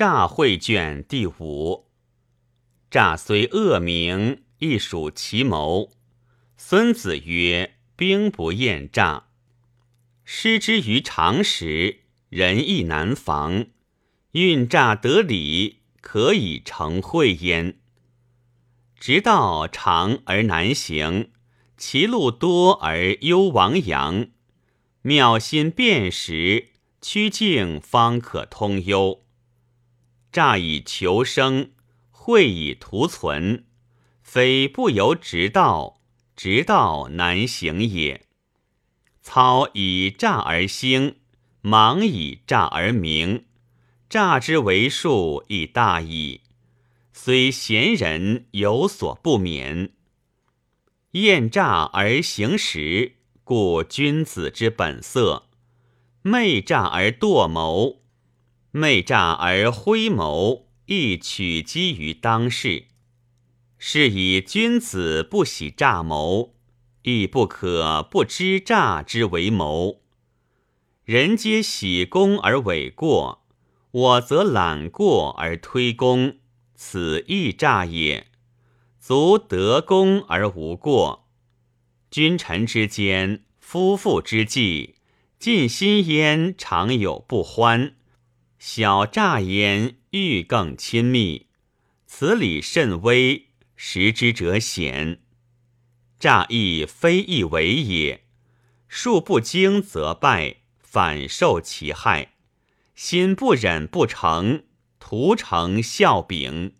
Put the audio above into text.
诈会卷第五。诈虽恶名，亦属其谋。孙子曰：“兵不厌诈，失之于常时，人亦难防。运诈得理，可以成会焉。直道长而难行，其路多而忧亡阳。妙心辨识，曲径方可通幽。”诈以求生，会以图存，非不由直道，直道难行也。操以诈而兴，忙以诈而明，诈之为数亦大矣。虽贤人有所不免，厌诈而行实，故君子之本色；昧诈而惰谋。昧诈而挥谋，亦取机于当世。是以君子不喜诈谋，亦不可不知诈之为谋。人皆喜功而委过，我则揽过而推功，此亦诈也。足得功而无过。君臣之间，夫妇之际，尽心焉，常有不欢。小诈焉，欲更亲密，此理甚微，识之者鲜。诈亦非易为也，术不精则败，反受其害。心不忍不成，徒成笑柄。